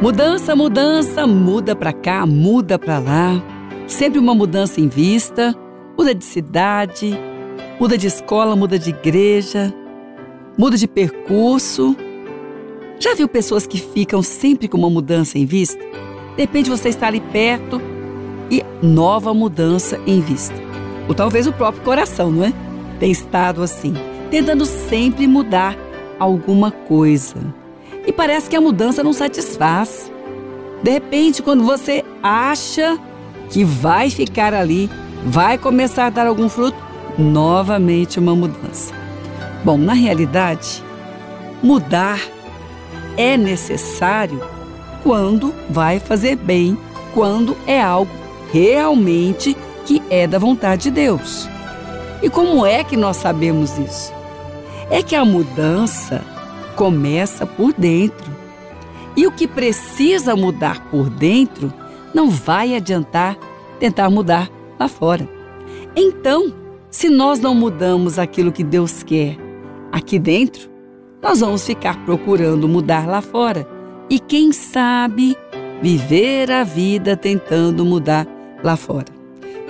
Mudança, mudança, muda para cá, muda para lá. Sempre uma mudança em vista, muda de cidade, muda de escola, muda de igreja, muda de percurso. Já viu pessoas que ficam sempre com uma mudança em vista? De repente você está ali perto e nova mudança em vista. Ou talvez o próprio coração, não é? Tem estado assim, tentando sempre mudar alguma coisa. E parece que a mudança não satisfaz. De repente, quando você acha que vai ficar ali, vai começar a dar algum fruto, novamente uma mudança. Bom, na realidade, mudar é necessário quando vai fazer bem, quando é algo realmente que é da vontade de Deus. E como é que nós sabemos isso? É que a mudança começa por dentro. E o que precisa mudar por dentro não vai adiantar tentar mudar lá fora. Então, se nós não mudamos aquilo que Deus quer aqui dentro, nós vamos ficar procurando mudar lá fora. E quem sabe viver a vida tentando mudar lá fora.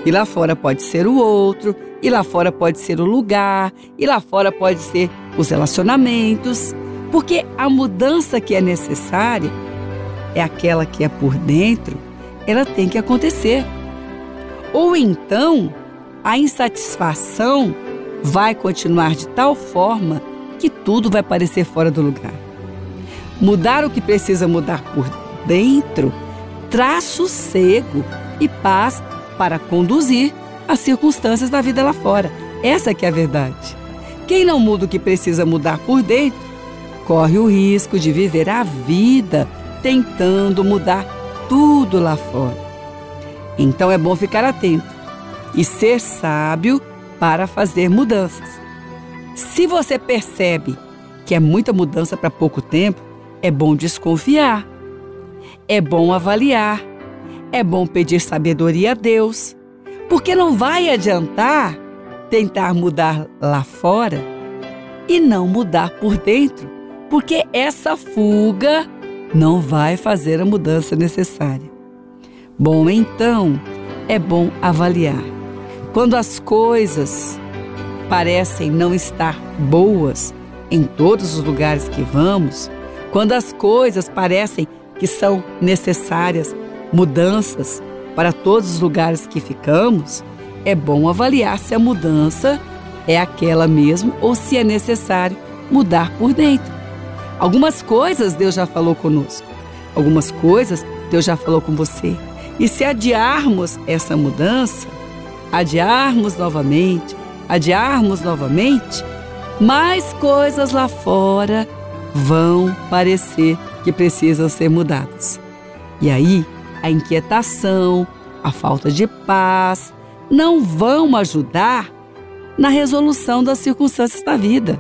E lá fora pode ser o outro, e lá fora pode ser o lugar, e lá fora pode ser os relacionamentos. Porque a mudança que é necessária é aquela que é por dentro, ela tem que acontecer. Ou então, a insatisfação vai continuar de tal forma que tudo vai parecer fora do lugar. Mudar o que precisa mudar por dentro traz sossego e paz para conduzir as circunstâncias da vida lá fora. Essa que é a verdade. Quem não muda o que precisa mudar por dentro corre o risco de viver a vida tentando mudar tudo lá fora. Então é bom ficar atento e ser sábio para fazer mudanças. Se você percebe que é muita mudança para pouco tempo, é bom desconfiar. É bom avaliar. É bom pedir sabedoria a Deus, porque não vai adiantar tentar mudar lá fora e não mudar por dentro porque essa fuga não vai fazer a mudança necessária. Bom, então é bom avaliar. Quando as coisas parecem não estar boas em todos os lugares que vamos, quando as coisas parecem que são necessárias mudanças para todos os lugares que ficamos, é bom avaliar se a mudança é aquela mesmo ou se é necessário mudar por dentro. Algumas coisas Deus já falou conosco, algumas coisas Deus já falou com você. E se adiarmos essa mudança, adiarmos novamente, adiarmos novamente, mais coisas lá fora vão parecer que precisam ser mudadas. E aí, a inquietação, a falta de paz não vão ajudar na resolução das circunstâncias da vida,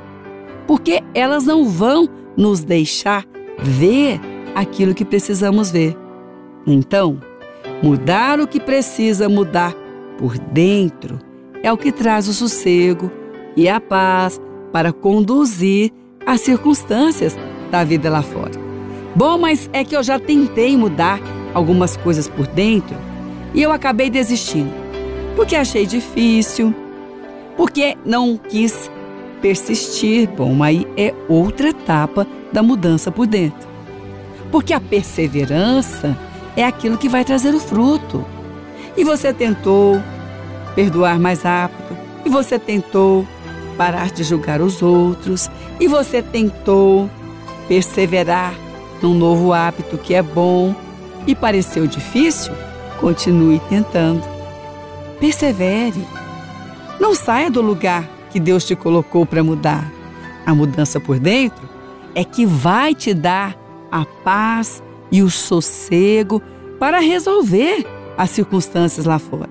porque elas não vão nos deixar ver aquilo que precisamos ver. Então, mudar o que precisa mudar por dentro é o que traz o sossego e a paz para conduzir as circunstâncias da vida lá fora. Bom, mas é que eu já tentei mudar algumas coisas por dentro e eu acabei desistindo. Porque achei difícil, porque não quis persistir, bom, aí é outra etapa da mudança por dentro. Porque a perseverança é aquilo que vai trazer o fruto. E você tentou perdoar mais rápido, e você tentou parar de julgar os outros, e você tentou perseverar num novo hábito que é bom e pareceu difícil, continue tentando. Persevere. Não saia do lugar que Deus te colocou para mudar. A mudança por dentro é que vai te dar a paz e o sossego para resolver as circunstâncias lá fora.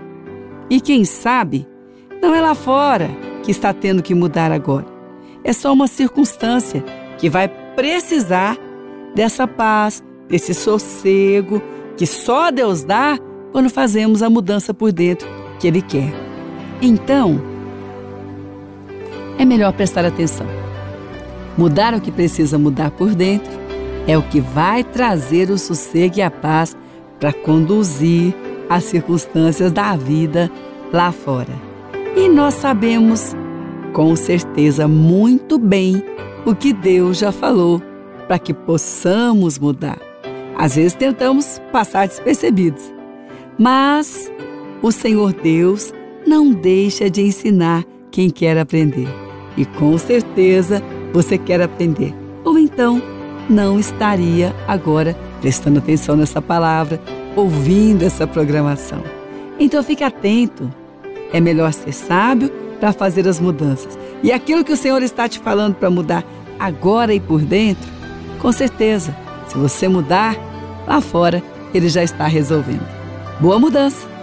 E quem sabe, não é lá fora que está tendo que mudar agora. É só uma circunstância que vai precisar dessa paz, desse sossego que só Deus dá quando fazemos a mudança por dentro que Ele quer. Então, é melhor prestar atenção. Mudar o que precisa mudar por dentro é o que vai trazer o sossego e a paz para conduzir as circunstâncias da vida lá fora. E nós sabemos com certeza muito bem o que Deus já falou para que possamos mudar. Às vezes tentamos passar despercebidos, mas o Senhor Deus não deixa de ensinar quem quer aprender. E com certeza você quer aprender. Ou então não estaria agora prestando atenção nessa palavra, ouvindo essa programação. Então fique atento. É melhor ser sábio para fazer as mudanças. E aquilo que o Senhor está te falando para mudar agora e por dentro, com certeza, se você mudar, lá fora ele já está resolvendo. Boa mudança!